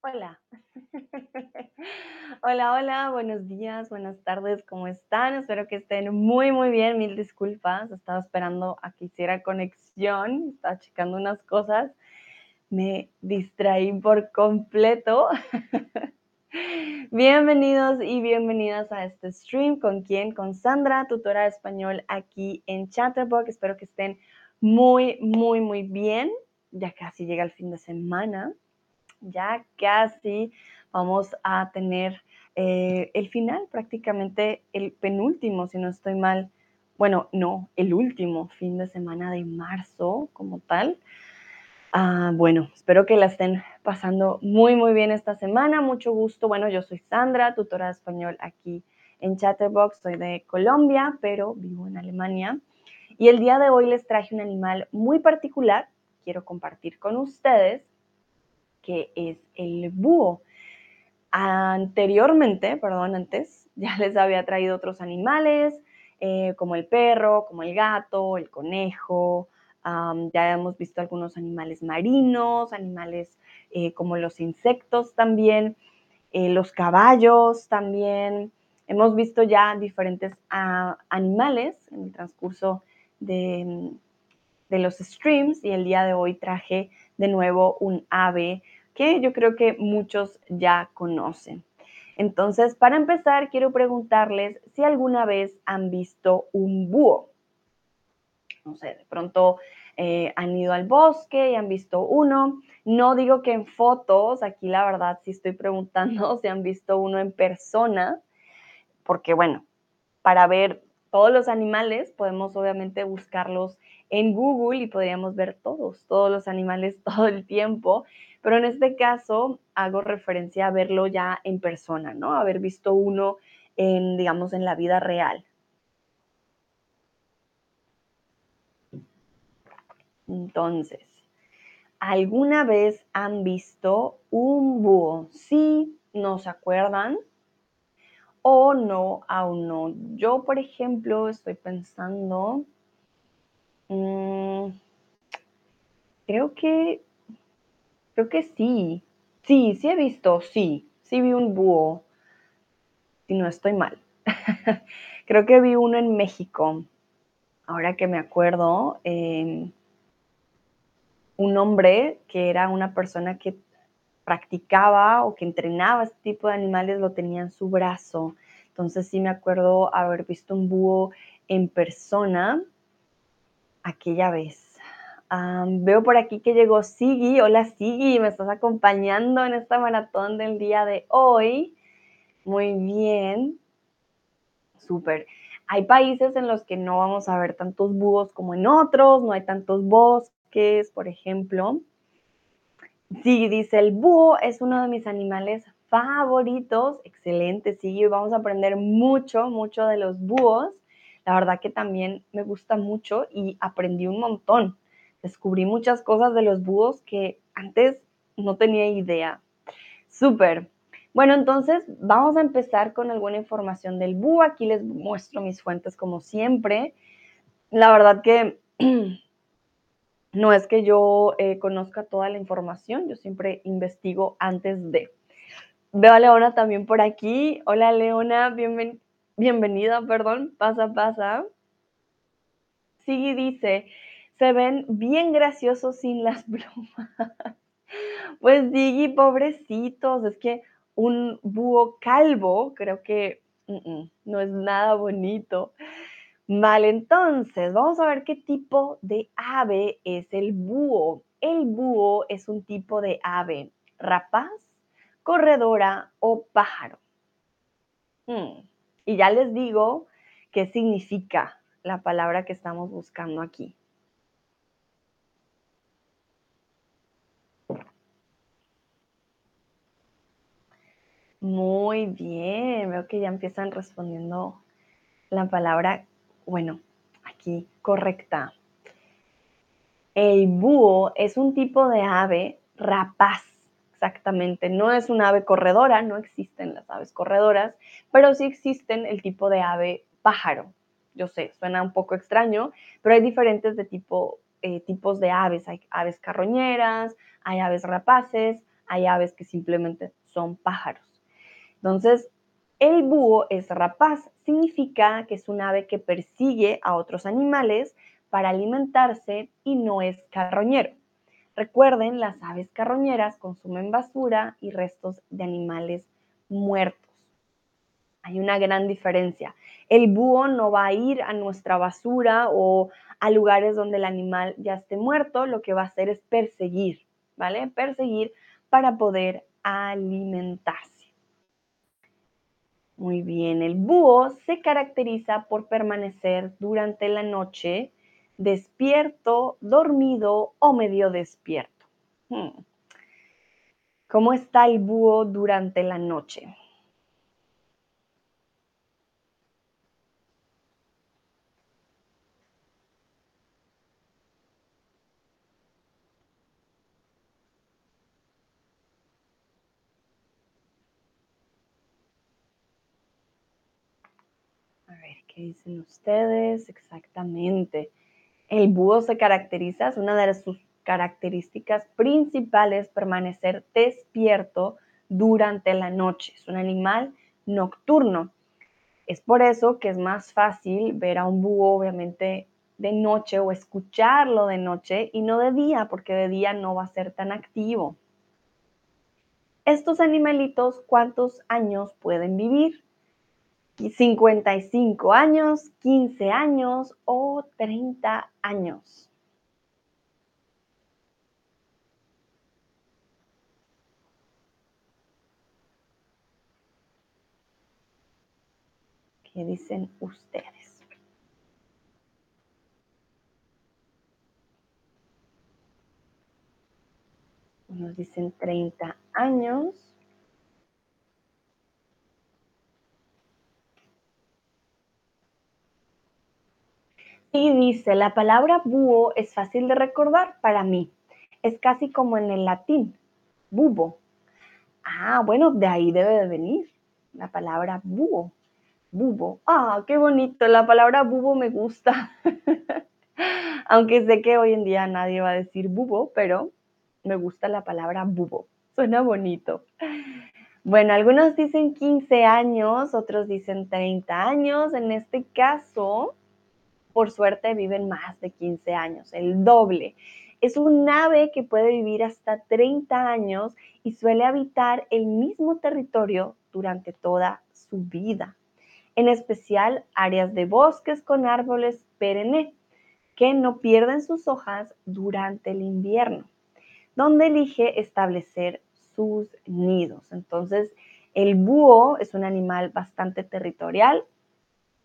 Hola. Hola, hola, buenos días, buenas tardes, ¿cómo están? Espero que estén muy, muy bien. Mil disculpas, estaba esperando a que hiciera conexión, estaba checando unas cosas, me distraí por completo. Bienvenidos y bienvenidas a este stream. ¿Con quién? Con Sandra, tutora de español aquí en Chatterbox. Espero que estén muy, muy, muy bien. Ya casi llega el fin de semana ya casi vamos a tener eh, el final, prácticamente el penúltimo, si no estoy mal. Bueno, no, el último fin de semana de marzo como tal. Ah, bueno, espero que la estén pasando muy, muy bien esta semana. Mucho gusto. Bueno, yo soy Sandra, tutora de español aquí en Chatterbox. Soy de Colombia, pero vivo en Alemania. Y el día de hoy les traje un animal muy particular. Quiero compartir con ustedes que es el búho. Anteriormente, perdón, antes ya les había traído otros animales, eh, como el perro, como el gato, el conejo. ya hemos visto algunos animales marinos, animales eh, como los insectos también, eh, los caballos también. Hemos visto ya diferentes animales en el transcurso de los streams y el día de hoy traje de nuevo un ave que yo creo que muchos ya conocen. Entonces, para empezar, quiero preguntarles si alguna vez han visto un búho. No sé, de pronto eh, han ido al bosque y han visto uno. No digo que en fotos, aquí la verdad sí estoy preguntando si han visto uno en persona, porque bueno, para ver todos los animales podemos obviamente buscarlos en Google y podríamos ver todos, todos los animales todo el tiempo, pero en este caso hago referencia a verlo ya en persona, ¿no? Haber visto uno en, digamos, en la vida real. Entonces, ¿alguna vez han visto un búho? Sí, no se acuerdan o no, aún no. Yo, por ejemplo, estoy pensando, mm, creo que Creo que sí. Sí, sí he visto, sí. Sí vi un búho. Si no estoy mal. Creo que vi uno en México. Ahora que me acuerdo, em, un hombre que era una persona que practicaba o que entrenaba este tipo de animales lo tenía en su brazo. Entonces sí me acuerdo haber visto un búho en persona aquella vez veo por aquí que llegó Sigi. Hola Sigi, me estás acompañando en esta maratón del día de hoy. Muy bien. Súper. Hay países en los que no vamos a ver tantos búhos como en otros, no hay tantos bosques, por ejemplo. Sigi dice, el búho es uno de mis animales favoritos. Excelente, Sigi. Vamos a aprender mucho, mucho de los búhos. La verdad que también me gusta mucho y aprendí un montón descubrí muchas cosas de los búhos que antes no tenía idea. Súper. Bueno, entonces vamos a empezar con alguna información del búho. Aquí les muestro mis fuentes como siempre. La verdad que no es que yo eh, conozca toda la información, yo siempre investigo antes de. Veo a Leona también por aquí. Hola Leona, bienvenida, perdón, pasa, pasa. Sigui dice, se ven bien graciosos sin las plumas. Pues Diggy, pobrecitos, es que un búho calvo creo que no es nada bonito. Vale, entonces vamos a ver qué tipo de ave es el búho. El búho es un tipo de ave rapaz, corredora o pájaro. Hmm, y ya les digo qué significa la palabra que estamos buscando aquí. Muy bien, veo que ya empiezan respondiendo la palabra, bueno, aquí correcta. El búho es un tipo de ave rapaz, exactamente. No es un ave corredora, no existen las aves corredoras, pero sí existen el tipo de ave pájaro. Yo sé, suena un poco extraño, pero hay diferentes de tipo, eh, tipos de aves. Hay aves carroñeras, hay aves rapaces, hay aves que simplemente son pájaros. Entonces, el búho es rapaz, significa que es un ave que persigue a otros animales para alimentarse y no es carroñero. Recuerden, las aves carroñeras consumen basura y restos de animales muertos. Hay una gran diferencia. El búho no va a ir a nuestra basura o a lugares donde el animal ya esté muerto, lo que va a hacer es perseguir, ¿vale? Perseguir para poder alimentarse. Muy bien, el búho se caracteriza por permanecer durante la noche despierto, dormido o medio despierto. Hmm. ¿Cómo está el búho durante la noche? ¿Qué dicen ustedes? Exactamente. El búho se caracteriza, es una de sus características principales permanecer despierto durante la noche. Es un animal nocturno. Es por eso que es más fácil ver a un búho, obviamente, de noche o escucharlo de noche y no de día, porque de día no va a ser tan activo. Estos animalitos, ¿cuántos años pueden vivir? 55 años, 15 años o 30 años. ¿Qué dicen ustedes? Unos dicen 30 años. Y dice, la palabra búho es fácil de recordar para mí. Es casi como en el latín, bubo. Ah, bueno, de ahí debe de venir la palabra búho. Bubo. Ah, qué bonito. La palabra bubo me gusta. Aunque sé que hoy en día nadie va a decir bubo, pero me gusta la palabra bubo. Suena bonito. Bueno, algunos dicen 15 años, otros dicen 30 años. En este caso, por suerte viven más de 15 años, el doble. Es un ave que puede vivir hasta 30 años y suele habitar el mismo territorio durante toda su vida, en especial áreas de bosques con árboles perenne que no pierden sus hojas durante el invierno, donde elige establecer sus nidos. Entonces, el búho es un animal bastante territorial,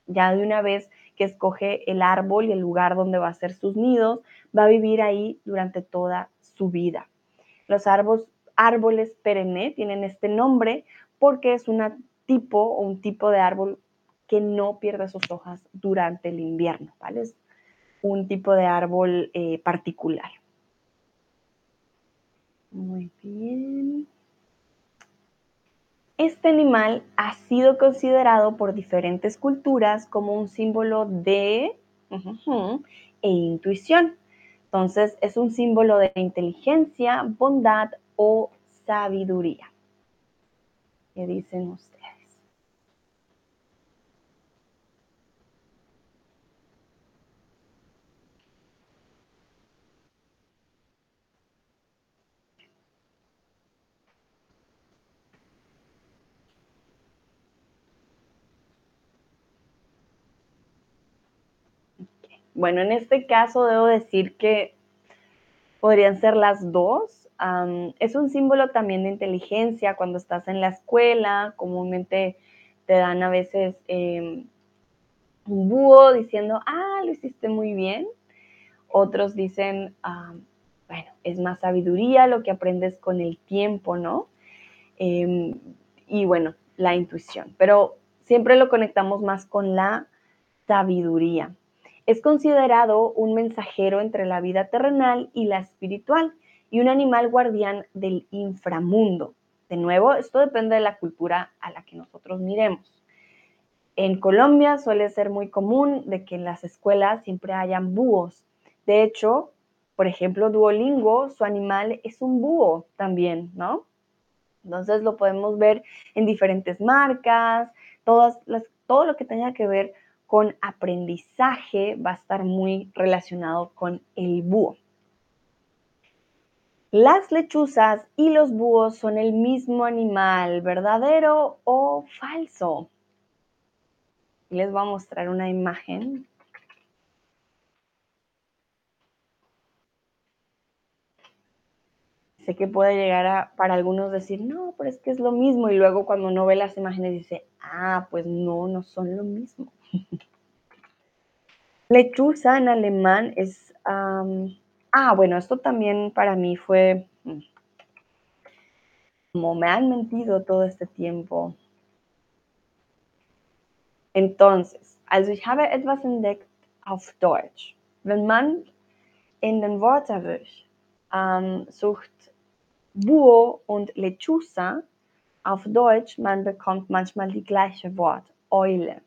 ya de una vez que escoge el árbol y el lugar donde va a hacer sus nidos, va a vivir ahí durante toda su vida. Los árboles, árboles perenne tienen este nombre porque es un tipo o un tipo de árbol que no pierde sus hojas durante el invierno, ¿vale? Es un tipo de árbol eh, particular. Muy bien. Este animal ha sido considerado por diferentes culturas como un símbolo de e intuición. Entonces, es un símbolo de inteligencia, bondad o sabiduría. ¿Qué dicen ustedes? Bueno, en este caso debo decir que podrían ser las dos. es un símbolo también de inteligencia cuando estás en la escuela, comúnmente te dan a veces em, un búho diciendo, ah, lo hiciste muy bien. Otros dicen, bueno, es más sabiduría lo que aprendes con el tiempo, ¿no? Em, y bueno, la intuición, pero siempre lo conectamos más con la sabiduría. Es considerado un mensajero entre la vida terrenal y la espiritual y un animal guardián del inframundo. De nuevo, esto depende de la cultura a la que nosotros miremos. En Colombia suele ser muy común de que en las escuelas siempre hayan búhos. De hecho, por ejemplo, Duolingo, su animal es un búho también, ¿no? Entonces lo podemos ver en diferentes marcas, todas las, todo lo que tenga que ver con aprendizaje va a estar muy relacionado con el búho. Las lechuzas y los búhos son el mismo animal, ¿verdadero o falso? Les voy a mostrar una imagen. Sé que puede llegar a, para algunos decir, no, pero es que es lo mismo. Y luego cuando uno ve las imágenes dice, ah, pues no, no son lo mismo. Lechuza en alemán es Ah, bueno, esto también para mí fue mm, como me han mentido todo este tiempo. Entonces, also ich habe etwas entdeckt auf Deutsch. Wenn man in den Wörterbuch sucht Buo und Lechuza auf Deutsch, man bekommt manchmal die gleiche Wort, Eule.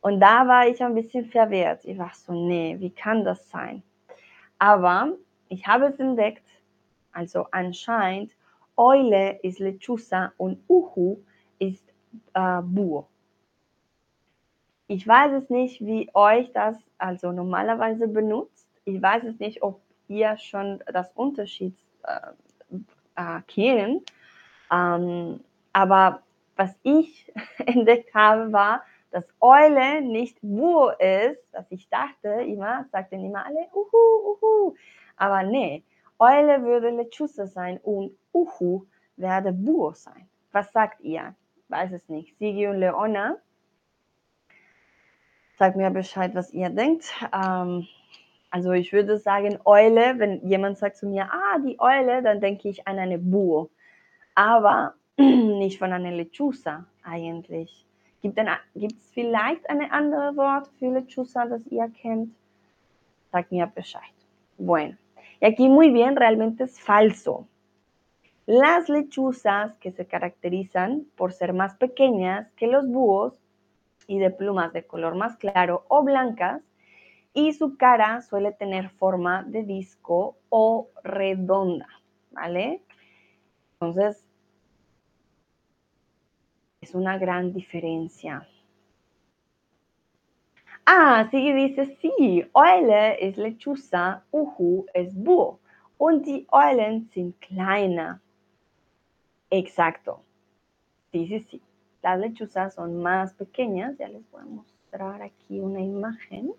Und da war ich ein bisschen verwirrt. Ich war so, nee, wie kann das sein? Aber ich habe es entdeckt, also anscheinend, Eule ist Lechuza und Uhu ist äh, Bur. Ich weiß es nicht, wie euch das also normalerweise benutzt. Ich weiß es nicht, ob ihr schon das Unterschied äh, äh, kennt. Ähm, aber was ich entdeckt habe, war, dass Eule nicht Wu ist, dass ich dachte immer, sagten immer alle Uhu, Uhu. Aber nee, Eule würde Lechuza sein und Uhu werde Buo sein. Was sagt ihr? Weiß es nicht. Sigi und Leona, sagt mir Bescheid, was ihr denkt. Ähm, also ich würde sagen Eule, wenn jemand sagt zu mir, ah, die Eule, dann denke ich an eine Buo. Aber nicht von einer Lechuza eigentlich. Gibt es vielleicht eine andere Wort für lechuza das ihr kennt? Sagt mir Bescheid. Bueno, y aquí muy bien, realmente es falso. Las lechuzas que se caracterizan por ser más pequeñas que los búhos y de plumas de color más claro o blancas, y su cara suele tener forma de disco o redonda, ¿vale? Entonces, es una gran diferencia. Ah, sí, dice sí. Eule ist Lechuza, Uhu ist Búho. Und die Eulen sind kleiner. Exacto. Sí, sí, sí. Las lechuzas son más pequeñas. Ya les voy a mostrar aquí una imagen.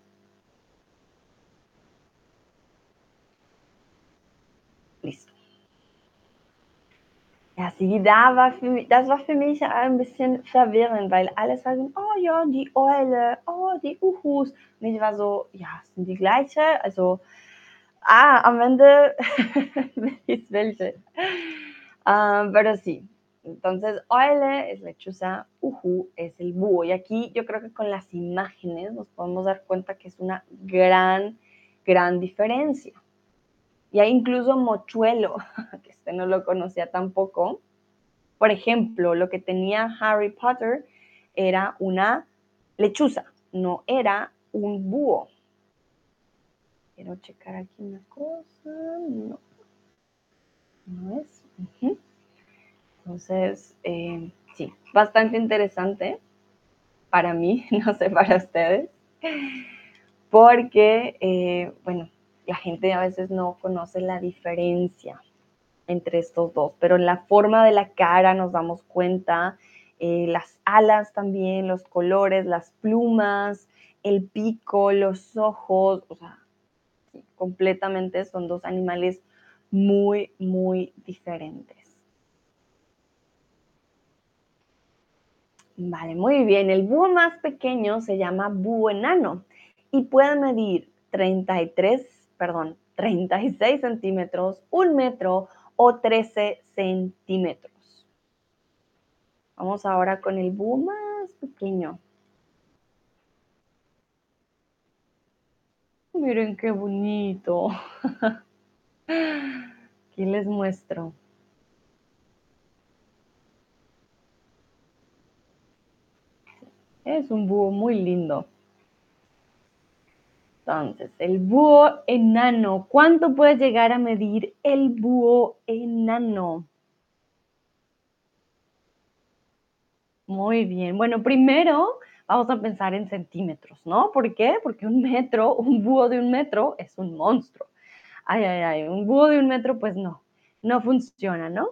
Ja, sie, da war für mich, das war für mich ein bisschen verwirrend, weil alle sagen, oh ja, die Eule, oh, die Uhus. Und ich war so, ja, sind die gleiche? Also, ah, am Ende ist welche. Um, pero sí. Entonces, Eule es lechuza, Uhu es el búho. Y aquí yo creo que con las imágenes nos podemos dar cuenta que es una gran, gran diferencia. Y hay incluso mochuelo, que este no lo conocía tampoco. Por ejemplo, lo que tenía Harry Potter era una lechuza, no era un búho. Quiero checar aquí una cosa. No, no es. Entonces, eh, sí, bastante interesante para mí, no sé para ustedes, porque, eh, bueno, la gente a veces no conoce la diferencia entre estos dos, pero en la forma de la cara nos damos cuenta, eh, las alas también, los colores, las plumas, el pico, los ojos, o sea, completamente son dos animales muy, muy diferentes. Vale, muy bien. El búho más pequeño se llama búho enano y puede medir 33 perdón, 36 centímetros, un metro o 13 centímetros. Vamos ahora con el búho más pequeño. Miren qué bonito. Aquí les muestro. Es un búho muy lindo. Entonces, el búho enano. ¿Cuánto puede llegar a medir el búho enano? Muy bien. Bueno, primero vamos a pensar en centímetros, ¿no? ¿Por qué? Porque un metro, un búho de un metro es un monstruo. Ay, ay, ay, un búho de un metro, pues no, no funciona, ¿no?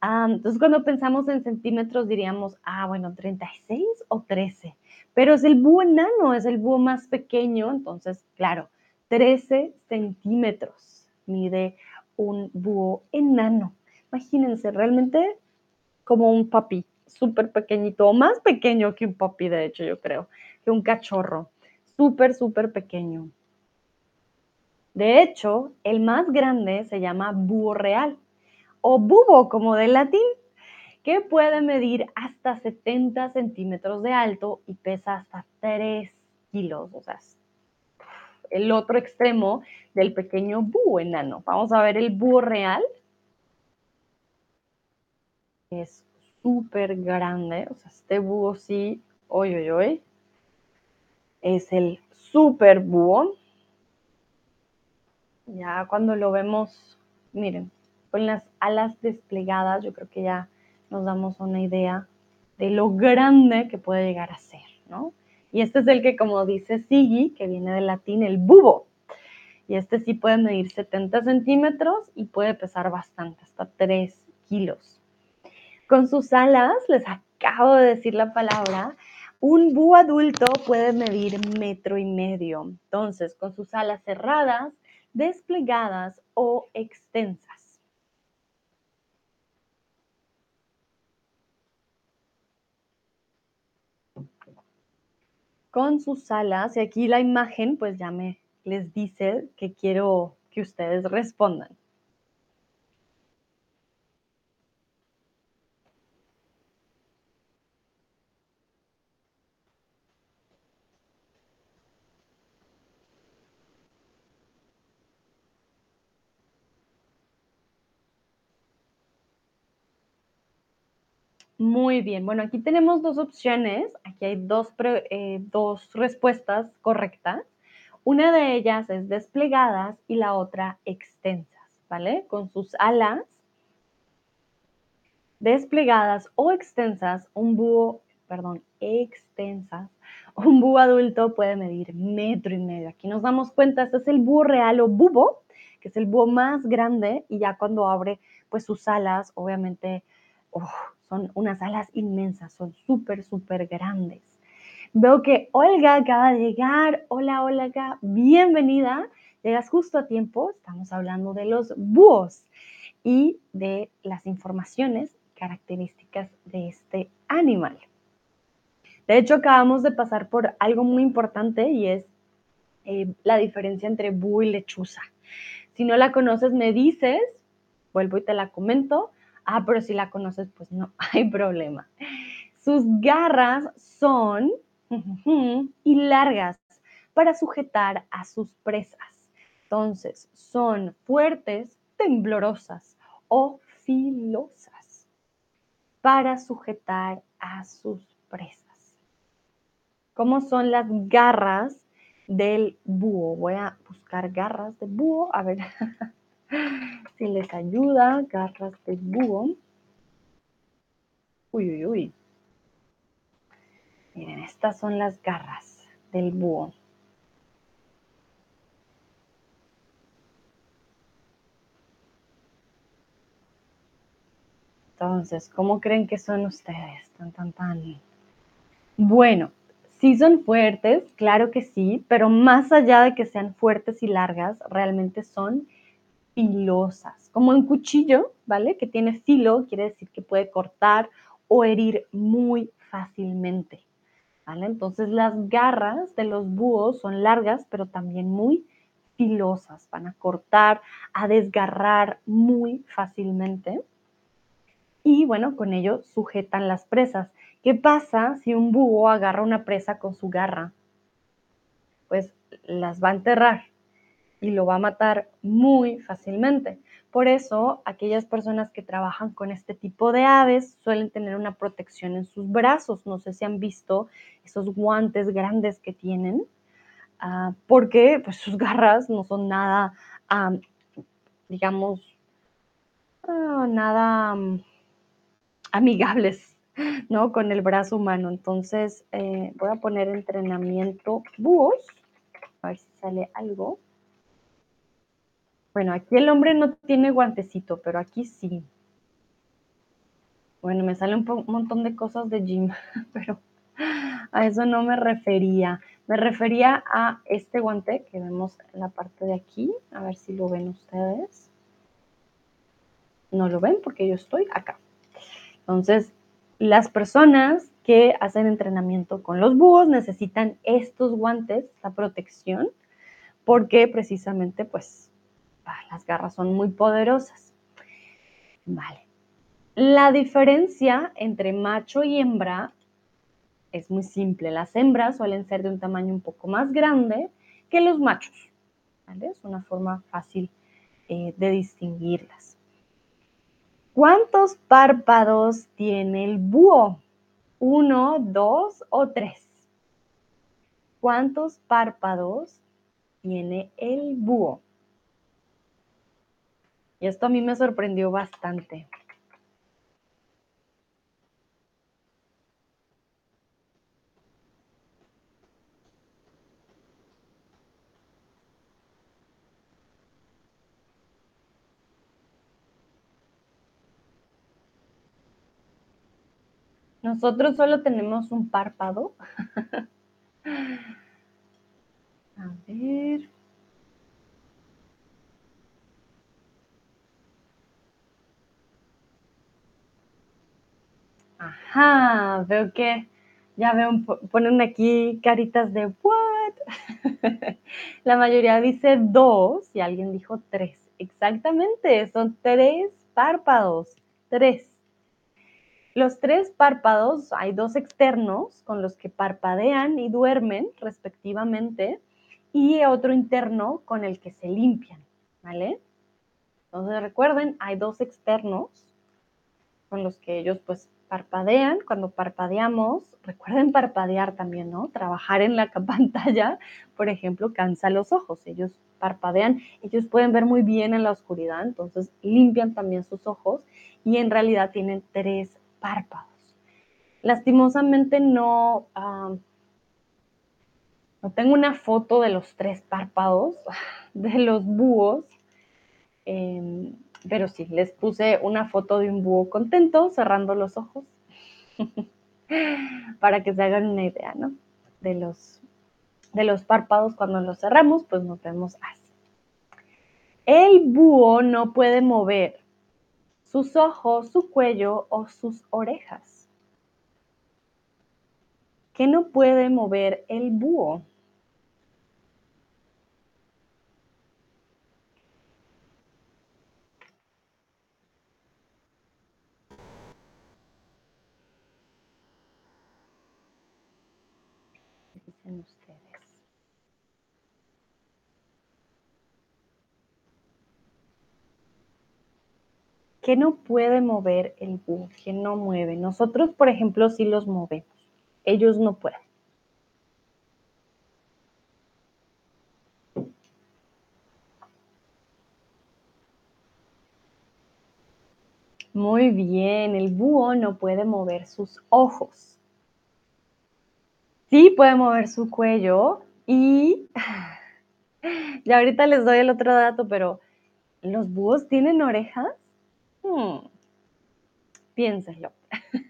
Ah, entonces, cuando pensamos en centímetros, diríamos, ah, bueno, 36 o 13. Pero es el búho enano, es el búho más pequeño, entonces, claro, 13 centímetros mide un búho enano. Imagínense, realmente como un papi, súper pequeñito, o más pequeño que un papi, de hecho, yo creo, que un cachorro, súper, súper pequeño. De hecho, el más grande se llama búho real o bubo como del latín, que puede medir hasta 70 centímetros de alto y pesa hasta 3 kilos. O sea, el otro extremo del pequeño búho enano. Vamos a ver el búho real. Es súper grande. O sea, este búho sí, hoy, hoy, hoy. Es el súper búho. Ya cuando lo vemos, miren, con las alas desplegadas, yo creo que ya nos damos una idea de lo grande que puede llegar a ser, ¿no? Y este es el que, como dice Sigi, que viene del latín, el bubo. Y este sí puede medir 70 centímetros y puede pesar bastante, hasta 3 kilos. Con sus alas, les acabo de decir la palabra, un búho adulto puede medir metro y medio. Entonces, con sus alas cerradas, desplegadas o extensas. Con sus alas, y aquí la imagen pues ya me les dice que quiero que ustedes respondan. Muy bien, bueno, aquí tenemos dos opciones, aquí hay dos, eh, dos respuestas correctas. Una de ellas es desplegadas y la otra extensas, ¿vale? Con sus alas desplegadas o extensas, un búho, perdón, extensas, un búho adulto puede medir metro y medio. Aquí nos damos cuenta, este es el búho real o bubo, que es el búho más grande y ya cuando abre pues sus alas, obviamente, son unas alas inmensas, son súper, súper grandes. Veo que Olga acaba de llegar. Hola, Olga, bienvenida. Llegas justo a tiempo. Estamos hablando de los búhos y de las informaciones características de este animal. De hecho, acabamos de pasar por algo muy importante y es eh, la diferencia entre búho y lechuza. Si no la conoces, me dices, vuelvo y te la comento. Ah, pero si la conoces, pues no hay problema. Sus garras son y largas para sujetar a sus presas. Entonces, son fuertes, temblorosas o filosas para sujetar a sus presas. ¿Cómo son las garras del búho? Voy a buscar garras de búho. A ver. Si les ayuda, garras de búho. Uy, uy, uy. Miren, estas son las garras del búho. Entonces, ¿cómo creen que son ustedes? Tan, tan, tan. Bueno, sí son fuertes, claro que sí, pero más allá de que sean fuertes y largas, realmente son filosas, como un cuchillo, ¿vale? Que tiene filo, quiere decir que puede cortar o herir muy fácilmente, ¿vale? Entonces las garras de los búhos son largas, pero también muy filosas, van a cortar, a desgarrar muy fácilmente. Y bueno, con ello sujetan las presas. ¿Qué pasa si un búho agarra una presa con su garra? Pues las va a enterrar, y lo va a matar muy fácilmente. Por eso, aquellas personas que trabajan con este tipo de aves suelen tener una protección en sus brazos. No sé si han visto esos guantes grandes que tienen, ah, porque pues, sus garras no son nada, digamos, ah, nada amigables ¿no? Con el brazo humano. Entonces, eh, voy a poner entrenamiento búhos, a ver si sale algo. Bueno, aquí el hombre no tiene guantecito, pero aquí sí. Bueno, me sale un, montón de cosas de gym, pero a eso no me refería. Me refería a este guante que vemos en la parte de aquí. A ver si lo ven ustedes. No lo ven porque yo estoy acá. Entonces, las personas que hacen entrenamiento con los búhos necesitan estos guantes, esta protección, porque precisamente pues las garras son muy poderosas. Vale. La diferencia entre macho y hembra es muy simple. Las hembras suelen ser de un tamaño un poco más grande que los machos. Es una forma fácil eh, de distinguirlas. ¿Cuántos párpados tiene el búho? ¿Uno, dos o tres? ¿Cuántos párpados tiene el búho? Y esto a mí me sorprendió bastante. Nosotros solo tenemos un párpado. A ver. Ajá, veo que ya veo, ponen aquí caritas de what. La mayoría dice dos y alguien dijo tres. Exactamente, son tres párpados, tres. Los tres párpados, hay dos externos con los que parpadean y duermen respectivamente y otro interno con el que se limpian, ¿vale? Entonces recuerden, hay dos externos con los que ellos pues parpadean. Cuando parpadeamos, recuerden parpadear también, ¿no? Trabajar en la pantalla, por ejemplo, cansa los ojos. Ellos parpadean, ellos pueden ver muy bien en la oscuridad, entonces limpian también sus ojos y en realidad tienen tres párpados. Lastimosamente no, no tengo una foto de los tres párpados de los búhos, em, pero sí, les puse una foto de un búho contento cerrando los ojos para que se hagan una idea, ¿no? De los, de los párpados cuando los cerramos, pues nos vemos así. El búho no puede mover sus ojos, su cuello o sus orejas. ¿Qué no puede mover el búho? dicen ustedes? ¿Qué no puede mover el búho? ¿Qué no mueve? Nosotros, por ejemplo, sí los movemos. Ellos no pueden. Muy bien, el búho no puede mover sus ojos. Sí puede mover su cuello y ya ahorita les doy el otro dato, pero ¿los búhos tienen orejas? Hmm. Piénsenlo.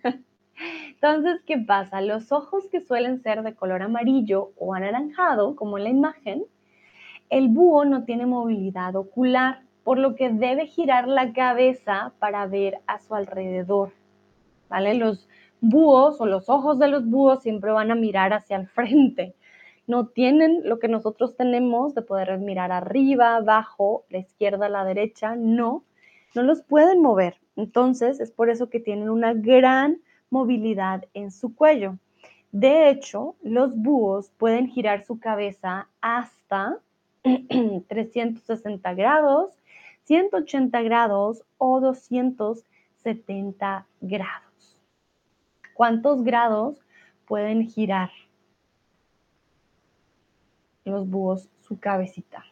Entonces, ¿qué pasa? Los ojos que suelen ser de color amarillo o anaranjado, como en la imagen, el búho no tiene movilidad ocular, por lo que debe girar la cabeza para ver a su alrededor. ¿Vale? Los búhos o los ojos de los búhos siempre van a mirar hacia el frente. No tienen lo que nosotros tenemos de poder mirar arriba, abajo, la izquierda, la derecha, no no los pueden mover. Entonces, es por eso que tienen una gran movilidad en su cuello. De hecho, los búhos pueden girar su cabeza hasta 360 grados, 180 grados o 270 grados. ¿Cuántos grados pueden girar los búhos su cabecita?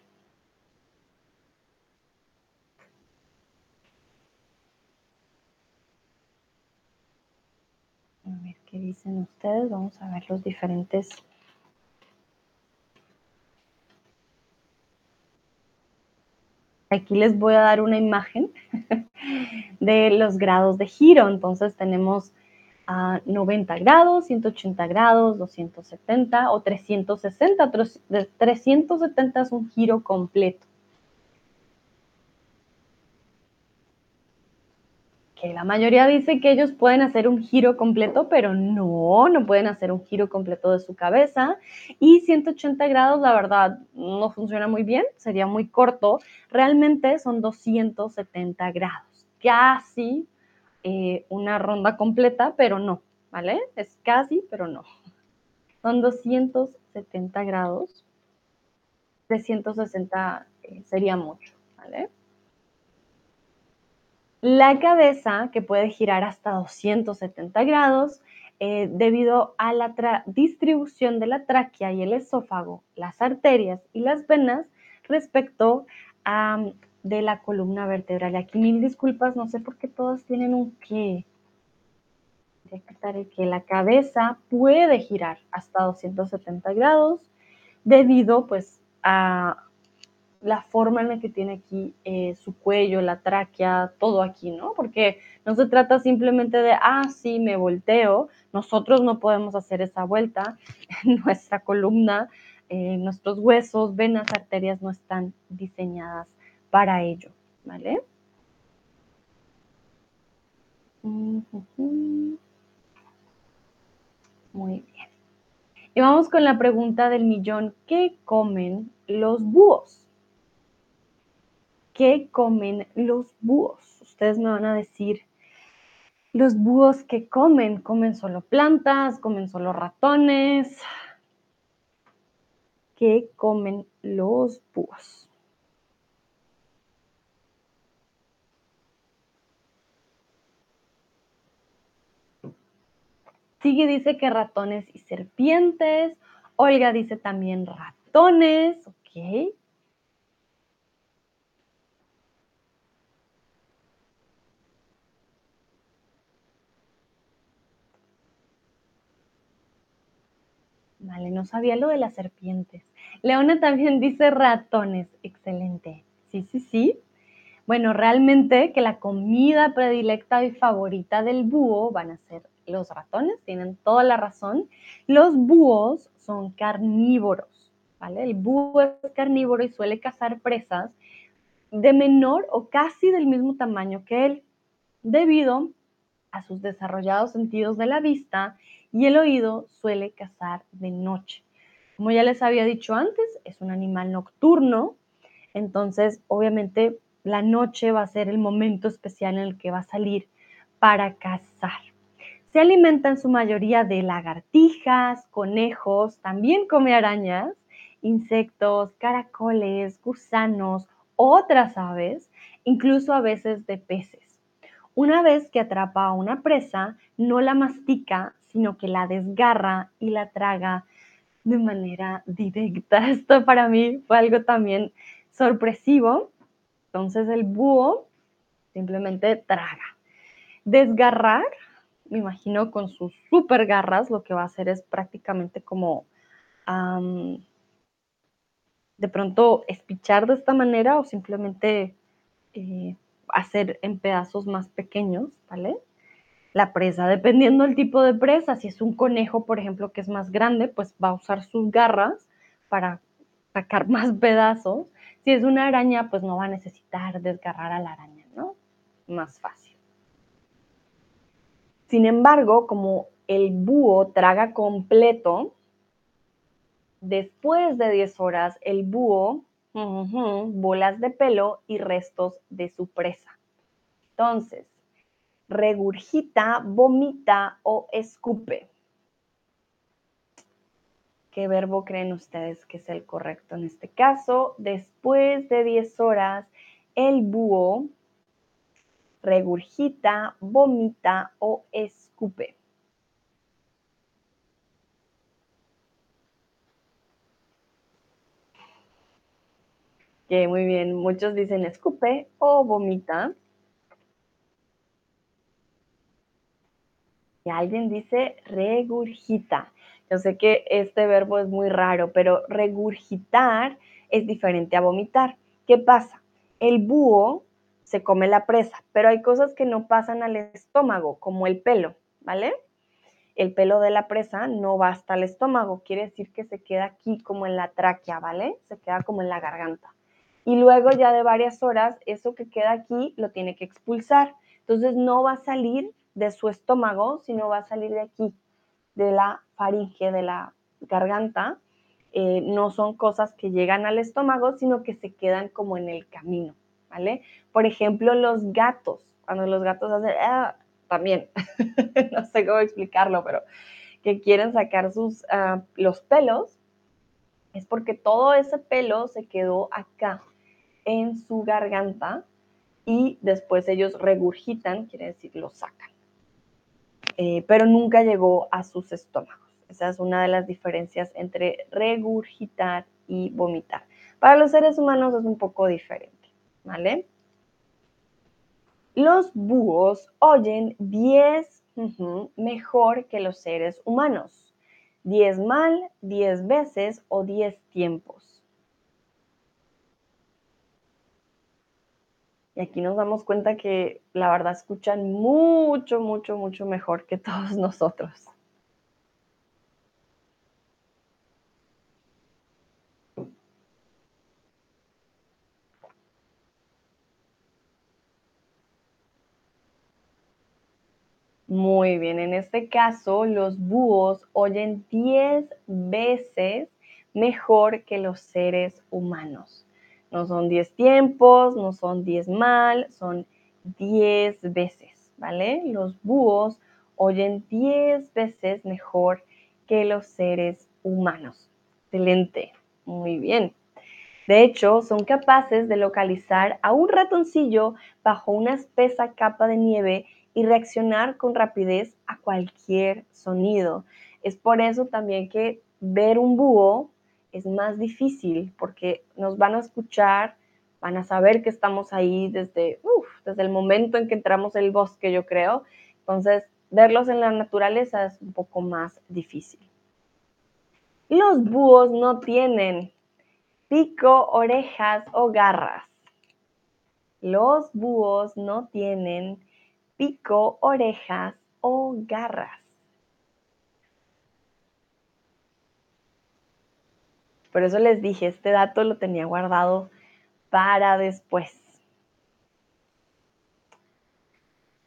¿Qué dicen ustedes? Vamos a ver los diferentes Aquí les voy a dar una imagen de los grados de giro. Entonces tenemos a 90 grados, 180 grados, 270 o 360. 370 es un giro completo. La mayoría dice que ellos pueden hacer un giro completo, pero no, no pueden hacer un giro completo de su cabeza. Y 180 grados, la verdad, no funciona muy bien, sería muy corto. Realmente son 270 grados, casi eh, una ronda completa, pero no, ¿vale? Es casi, pero no. Son 270 grados. 360 eh, sería mucho, ¿vale? La cabeza, que puede girar hasta 270 grados, eh, debido a la distribución de la tráquea y el esófago, las arterias y las venas respecto a de la columna vertebral. Aquí mil disculpas, no sé por qué todas tienen un qué. que la cabeza puede girar hasta 270 grados debido pues a la forma en la que tiene aquí eh, su cuello, la tráquea, todo aquí, ¿no? Porque no se trata simplemente de, ah, sí, me volteo. Nosotros no podemos hacer esa vuelta. Nuestra columna, eh, nuestros huesos, venas, arterias no están diseñadas para ello, ¿vale? Muy bien. Y vamos con la pregunta del millón. ¿Qué comen los búhos? ¿Qué comen los búhos? Ustedes me van a decir, los búhos que comen, comen solo plantas, comen solo ratones. ¿Qué comen los búhos? Sigue dice que ratones y serpientes. Olga dice también ratones, ¿ok? No sabía lo de las serpientes. Leona también dice ratones. Excelente. Sí, sí, sí. Bueno, realmente que la comida predilecta y favorita del búho van a ser los ratones, tienen toda la razón. Los búhos son carnívoros, ¿vale? El búho es carnívoro y suele cazar presas de menor o casi del mismo tamaño que él, debido a sus desarrollados sentidos de la vista y el oído suele cazar de noche. Como ya les había dicho antes, es un animal nocturno, entonces obviamente la noche va a ser el momento especial en el que va a salir para cazar. Se alimenta en su mayoría de lagartijas, conejos, también come arañas, insectos, caracoles, gusanos, otras aves, incluso a veces de peces. Una vez que atrapa a una presa, no la mastica, sino que la desgarra y la traga de manera directa. Esto para mí fue algo también sorpresivo. Entonces el búho simplemente traga. Desgarrar me imagino con sus super garras, lo que va a hacer es prácticamente como de pronto espichar de esta manera o simplemente eh, hacer en pedazos más pequeños, ¿vale? La presa, dependiendo del tipo de presa, si es un conejo, por ejemplo, que es más grande, pues va a usar sus garras para sacar más pedazos. Si es una araña, pues no va a necesitar desgarrar a la araña, ¿no? Más fácil. Sin embargo, como el búho traga completo, después de 10 horas, el búho, bolas de pelo y restos de su presa. Entonces, regurgita, vomita o escupe. ¿Qué verbo creen ustedes que es el correcto en este caso? Después de 10 horas, el búho regurgita, vomita o escupe. Que muy bien, muchos dicen escupe o vomita. Y alguien dice regurgita. Yo sé que este verbo es muy raro, pero regurgitar es diferente a vomitar. ¿Qué pasa? El búho se come la presa, pero hay cosas que no pasan al estómago, como el pelo, ¿vale? El pelo de la presa no va hasta el estómago, quiere decir que se queda aquí como en la tráquea, ¿vale? Se queda como en la garganta. Y luego ya de varias horas, eso que queda aquí lo tiene que expulsar. Entonces no va a salir de su estómago, sino va a salir de aquí, de la faringe, de la garganta. Eh, no son cosas que llegan al estómago, sino que se quedan como en el camino, ¿vale? Por ejemplo, los gatos, cuando los gatos hacen, ah, también, no sé cómo explicarlo, pero que quieren sacar sus, ah, los pelos, es porque todo ese pelo se quedó acá, en su garganta, y después ellos regurgitan, quiere decir, lo sacan. Eh, pero nunca llegó a sus estómagos. Esa es una de las diferencias entre regurgitar y vomitar. Para los seres humanos es un poco diferente, ¿vale? Los búhos oyen 10 mejor que los seres humanos. 10 mal, 10 veces o 10 tiempos. Y aquí nos damos cuenta que la verdad escuchan mucho, mucho, mucho mejor que todos nosotros. Muy bien, en este caso los búhos oyen 10 veces mejor que los seres humanos. No son 10 tiempos, no son 10 mal, son 10 veces, ¿vale? Los búhos oyen 10 veces mejor que los seres humanos. Excelente, muy bien. De hecho, son capaces de localizar a un ratoncillo bajo una espesa capa de nieve y reaccionar con rapidez a cualquier sonido. Es por eso también que ver un búho es más difícil porque nos van a escuchar, van a saber que estamos ahí desde, desde el momento en que entramos en el bosque, yo creo. Entonces, verlos en la naturaleza es un poco más difícil. Los búhos no tienen pico, orejas o garras. Los búhos no tienen pico, orejas o garras. Por eso les dije, este dato lo tenía guardado para después.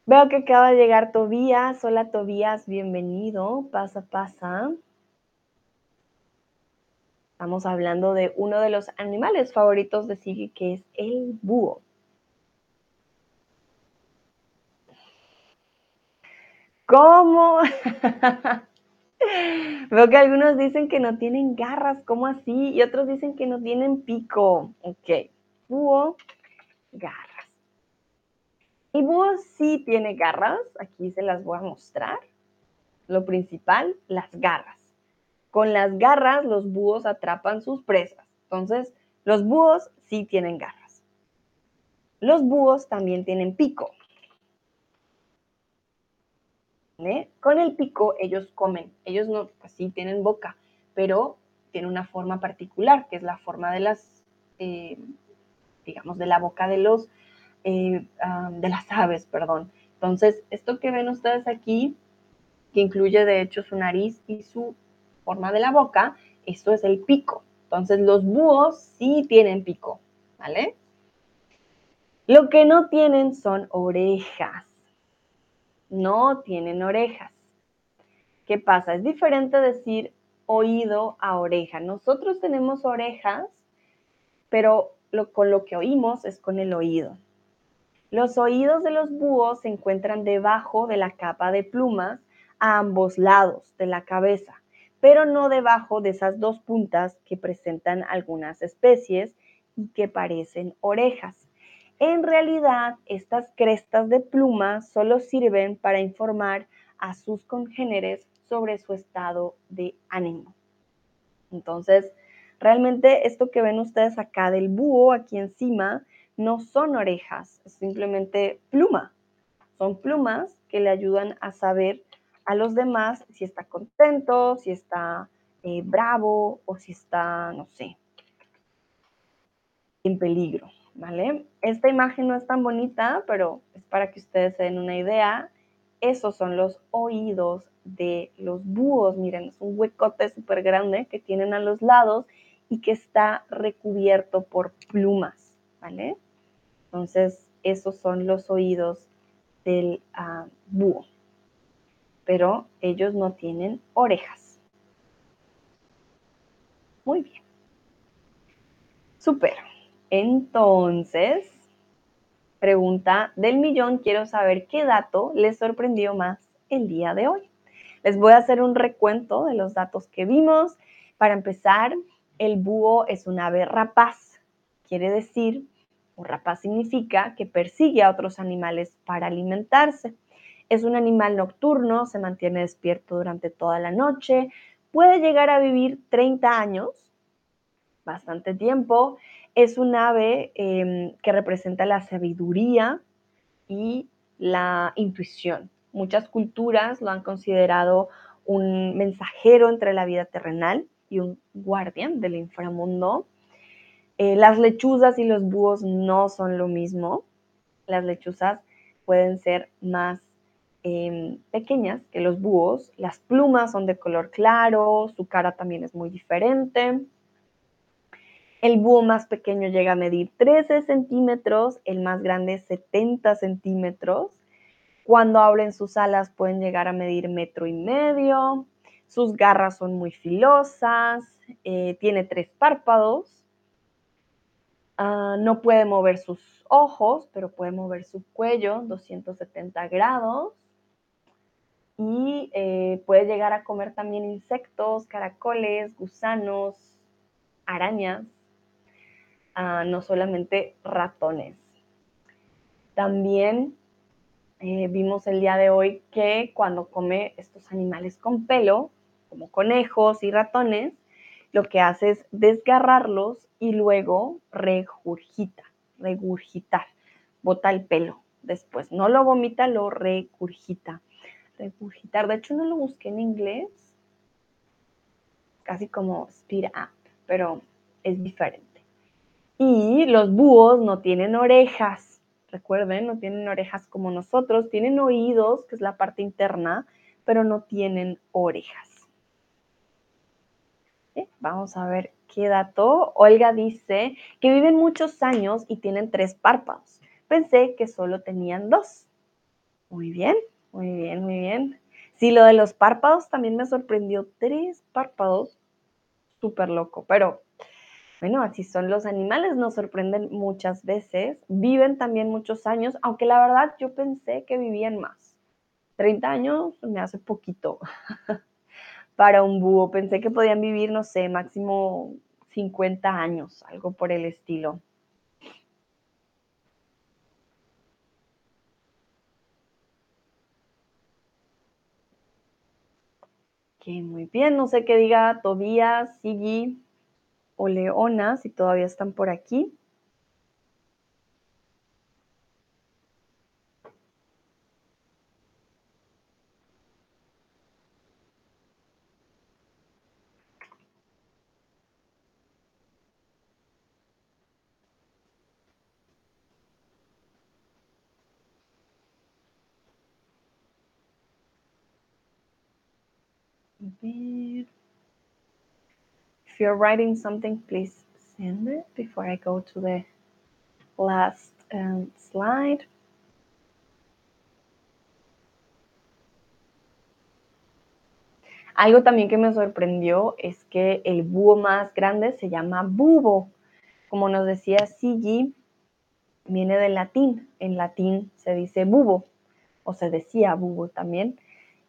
Veo que acaba de llegar Tobías. Hola Tobías, bienvenido. Pasa, pasa. Estamos hablando de uno de los animales favoritos de Sigi, que es el búho. ¿Cómo? Veo que algunos dicen que no tienen garras, ¿cómo así? Y otros dicen que no tienen pico. Ok, búho, garras. Y búho sí tiene garras, aquí se las voy a mostrar. Lo principal, las garras. Con las garras los búhos atrapan sus presas. Entonces, los búhos sí tienen garras. Los búhos también tienen pico. Con el pico ellos comen, ellos no, pues sí tienen boca, pero tiene una forma particular, que es la forma de las, eh, digamos, de la boca de los, eh, de las aves, perdón. Entonces, esto que ven ustedes aquí, que incluye de hecho su nariz y su forma de la boca, esto es el pico. Entonces, los búhos sí tienen pico, ¿vale? Lo que no tienen son orejas no tienen orejas. ¿Qué pasa? Es diferente decir oído a oreja. Nosotros tenemos orejas, pero con lo que oímos es con el oído. Los oídos de los búhos se encuentran debajo de la capa de plumas a ambos lados de la cabeza, pero no debajo de esas dos puntas que presentan algunas especies y que parecen orejas. En realidad, estas crestas de pluma solo sirven para informar a sus congéneres sobre su estado de ánimo. Entonces, realmente esto que ven ustedes acá del búho, aquí encima, no son orejas, es simplemente pluma. Son plumas que le ayudan a saber a los demás si está contento, si está eh, bravo o si está, no sé, en peligro, ¿vale? Esta imagen no es tan bonita, pero es para que ustedes se den una idea. Esos son los oídos de los búhos. Miren, es un huecote súper grande que tienen a los lados y que está recubierto por plumas, ¿vale? Entonces, esos son los oídos del ah, búho. Pero ellos no tienen orejas. Muy bien. Super. Entonces, pregunta del millón, quiero saber qué dato les sorprendió más el día de hoy. Les voy a hacer un recuento de los datos que vimos. Para empezar, el búho es un ave rapaz. Quiere decir, o rapaz significa que persigue a otros animales para alimentarse. Es un animal nocturno, se mantiene despierto durante toda la noche, puede llegar a vivir 30 años, bastante tiempo. Es un ave em, que representa la sabiduría y la intuición. Muchas culturas lo han considerado un mensajero entre la vida terrenal y un guardián del inframundo. Eh, las lechuzas y los búhos no son lo mismo. Las lechuzas pueden ser más em, pequeñas que los búhos. Las plumas son de color claro, su cara también es muy diferente. El búho más pequeño llega a medir 13 centímetros, el más grande 70 centímetros. Cuando abren sus alas pueden llegar a medir metro y medio. Sus garras son muy filosas, eh, tiene tres párpados, ah, no puede mover sus ojos, pero puede mover su cuello 270 grados y eh, puede llegar a comer también insectos, caracoles, gusanos, arañas, no solamente ratones. También eh, vimos el día de hoy que cuando come estos animales con pelo, como conejos y ratones, lo que hace es desgarrarlos y luego regurgita, regurgitar, bota el pelo después. No lo vomita, lo regurgita. Regurgitar, de hecho no lo busqué en inglés, casi como speed up, pero es diferente. Y los búhos no tienen orejas, recuerden, no tienen orejas como nosotros, tienen oídos, que es la parte interna, pero no tienen orejas. Vamos a ver qué dato. Olga dice que viven muchos años y tienen tres párpados. Pensé que solo tenían dos. Muy bien, muy bien, muy bien. Sí, lo de los párpados también me sorprendió. Tres párpados. Súper loco. Pero bueno, así son los animales, nos sorprenden muchas veces. Viven también muchos años, aunque la verdad yo pensé que vivían más. 30 años me hace poquito. para un búho. Pensé que podían vivir, no sé, máximo 50 años, algo por el estilo. Ok, muy bien. No sé qué diga Tobías, Sigi o Leona, si todavía están por aquí. If you're writing something, please send it before I go to the last um, slide. Algo también que me sorprendió es que el búho más grande se llama bubo. Como nos decía Sigi, viene del latín. En latín se dice bubo, o se decía bubo también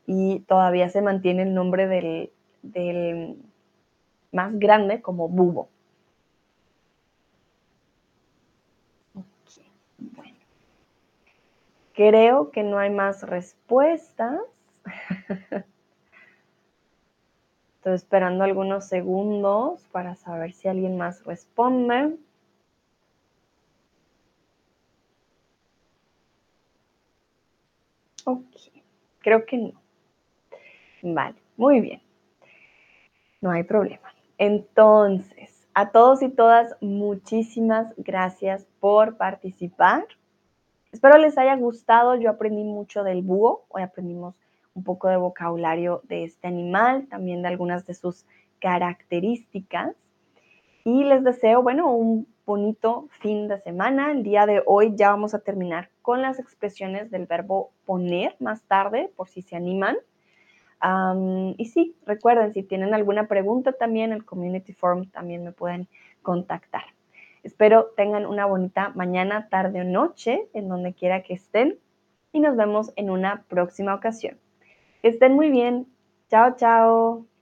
y todavía se mantiene el nombre del, más grande como Bubo. bueno. Creo que no hay más respuestas. Estoy esperando algunos segundos para saber si alguien más responde. Ok, creo que no. Vale, muy bien. No hay problema. Entonces, a todos y todas, muchísimas gracias por participar. Espero les haya gustado. Yo aprendí mucho del búho. Hoy aprendimos un poco de vocabulario de este animal, también de algunas de sus características. Y les deseo, bueno, un bonito fin de semana. El día de hoy ya vamos a terminar con las expresiones del verbo poner más tarde, por si se animan. Y sí, recuerden, si tienen alguna pregunta también, el Community Forum también me pueden contactar. Espero tengan una bonita mañana, tarde o noche, en donde quiera que estén, y nos vemos en una próxima ocasión. Que estén muy bien. Chao, chao.